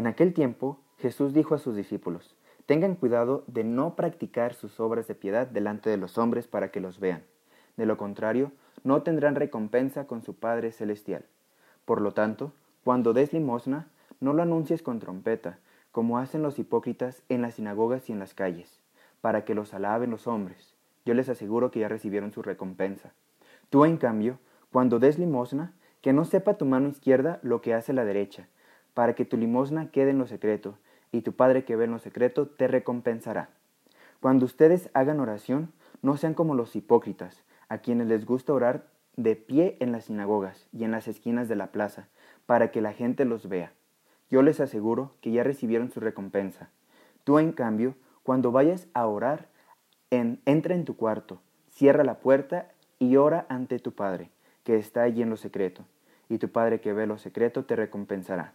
En aquel tiempo Jesús dijo a sus discípulos, Tengan cuidado de no practicar sus obras de piedad delante de los hombres para que los vean. De lo contrario, no tendrán recompensa con su Padre Celestial. Por lo tanto, cuando des limosna, no lo anuncies con trompeta, como hacen los hipócritas en las sinagogas y en las calles, para que los alaben los hombres. Yo les aseguro que ya recibieron su recompensa. Tú, en cambio, cuando des limosna, que no sepa tu mano izquierda lo que hace la derecha, para que tu limosna quede en lo secreto, y tu Padre que ve en lo secreto te recompensará. Cuando ustedes hagan oración, no sean como los hipócritas, a quienes les gusta orar de pie en las sinagogas y en las esquinas de la plaza, para que la gente los vea. Yo les aseguro que ya recibieron su recompensa. Tú, en cambio, cuando vayas a orar, entra en tu cuarto, cierra la puerta y ora ante tu Padre, que está allí en lo secreto, y tu Padre que ve lo secreto te recompensará.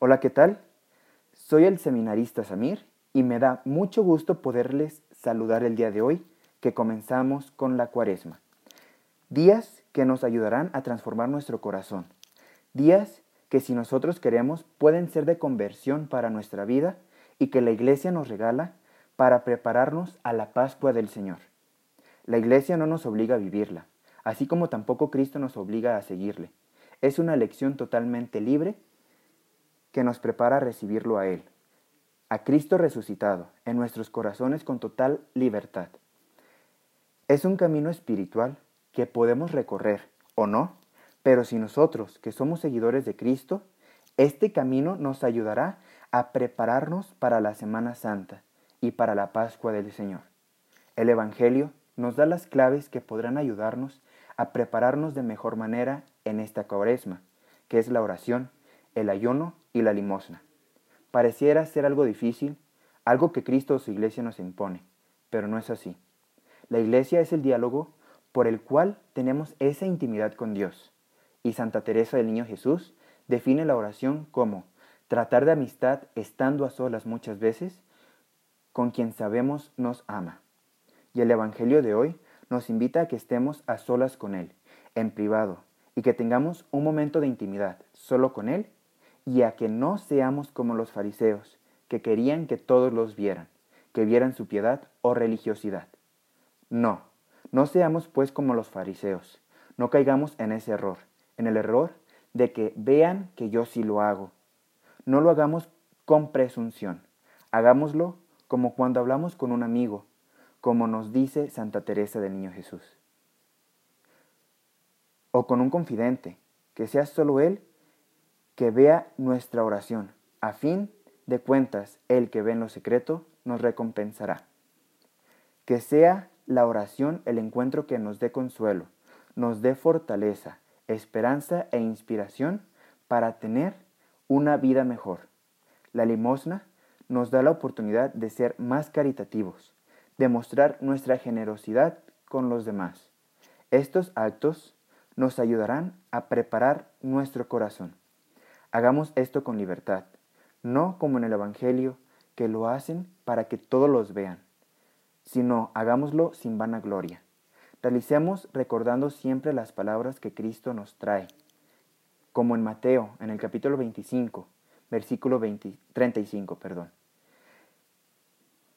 Hola, ¿qué tal? Soy el seminarista Samir y me da mucho gusto poderles saludar el día de hoy que comenzamos con la cuaresma. Días que nos ayudarán a transformar nuestro corazón. Días que si nosotros queremos pueden ser de conversión para nuestra vida y que la iglesia nos regala para prepararnos a la Pascua del Señor. La iglesia no nos obliga a vivirla, así como tampoco Cristo nos obliga a seguirle. Es una elección totalmente libre que nos prepara a recibirlo a Él, a Cristo resucitado, en nuestros corazones con total libertad. Es un camino espiritual que podemos recorrer, o no, pero si nosotros, que somos seguidores de Cristo, este camino nos ayudará a prepararnos para la Semana Santa y para la Pascua del Señor. El Evangelio nos da las claves que podrán ayudarnos a prepararnos de mejor manera en esta cuaresma, que es la oración, el ayuno y la limosna. Pareciera ser algo difícil, algo que Cristo o su iglesia nos impone, pero no es así. La iglesia es el diálogo por el cual tenemos esa intimidad con Dios. Y Santa Teresa del Niño Jesús define la oración como tratar de amistad estando a solas muchas veces con quien sabemos nos ama. Y el Evangelio de hoy nos invita a que estemos a solas con Él, en privado, y que tengamos un momento de intimidad solo con Él y a que no seamos como los fariseos, que querían que todos los vieran, que vieran su piedad o religiosidad. No, no seamos pues como los fariseos, no caigamos en ese error, en el error de que vean que yo sí lo hago. No lo hagamos con presunción, hagámoslo como cuando hablamos con un amigo, como nos dice Santa Teresa del Niño Jesús. O con un confidente, que sea solo él que vea nuestra oración. A fin de cuentas, el que ve en lo secreto nos recompensará. Que sea la oración el encuentro que nos dé consuelo, nos dé fortaleza, esperanza e inspiración para tener una vida mejor. La limosna nos da la oportunidad de ser más caritativos, de mostrar nuestra generosidad con los demás. Estos actos nos ayudarán a preparar nuestro corazón. Hagamos esto con libertad, no como en el Evangelio, que lo hacen para que todos los vean, sino hagámoslo sin vanagloria. Realicemos recordando siempre las palabras que Cristo nos trae, como en Mateo, en el capítulo 25, versículo 35, perdón.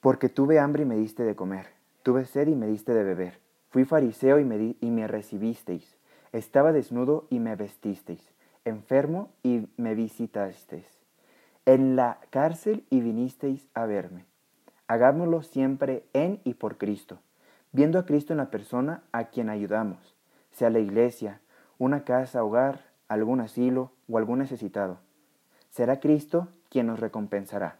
Porque tuve hambre y me diste de comer, tuve sed y me diste de beber, fui fariseo y me, y me recibisteis, estaba desnudo y me vestisteis enfermo y me visitasteis, en la cárcel y vinisteis a verme. Hagámoslo siempre en y por Cristo, viendo a Cristo en la persona a quien ayudamos, sea la iglesia, una casa, hogar, algún asilo o algún necesitado. Será Cristo quien nos recompensará.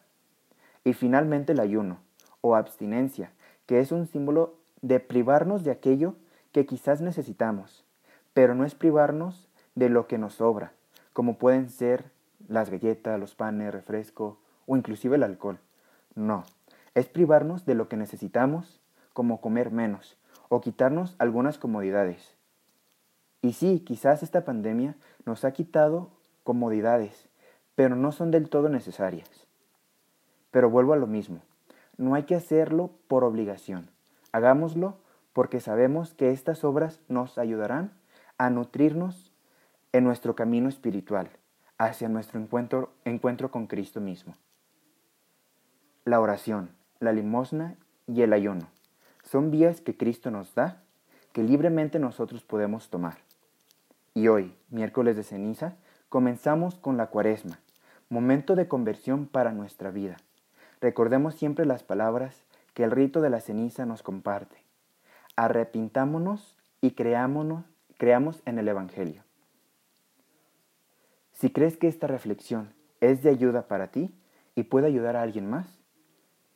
Y finalmente el ayuno, o abstinencia, que es un símbolo de privarnos de aquello que quizás necesitamos, pero no es privarnos de lo que nos sobra, como pueden ser las galletas, los panes, refresco o inclusive el alcohol. No, es privarnos de lo que necesitamos, como comer menos o quitarnos algunas comodidades. Y sí, quizás esta pandemia nos ha quitado comodidades, pero no son del todo necesarias. Pero vuelvo a lo mismo, no hay que hacerlo por obligación, hagámoslo porque sabemos que estas obras nos ayudarán a nutrirnos en nuestro camino espiritual, hacia nuestro encuentro, encuentro con Cristo mismo. La oración, la limosna y el ayuno son vías que Cristo nos da, que libremente nosotros podemos tomar. Y hoy, miércoles de ceniza, comenzamos con la cuaresma, momento de conversión para nuestra vida. Recordemos siempre las palabras que el rito de la ceniza nos comparte. Arrepintámonos y creámonos, creamos en el Evangelio. Si crees que esta reflexión es de ayuda para ti y puede ayudar a alguien más,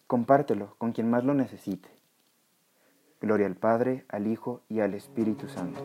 compártelo con quien más lo necesite. Gloria al Padre, al Hijo y al Espíritu Santo.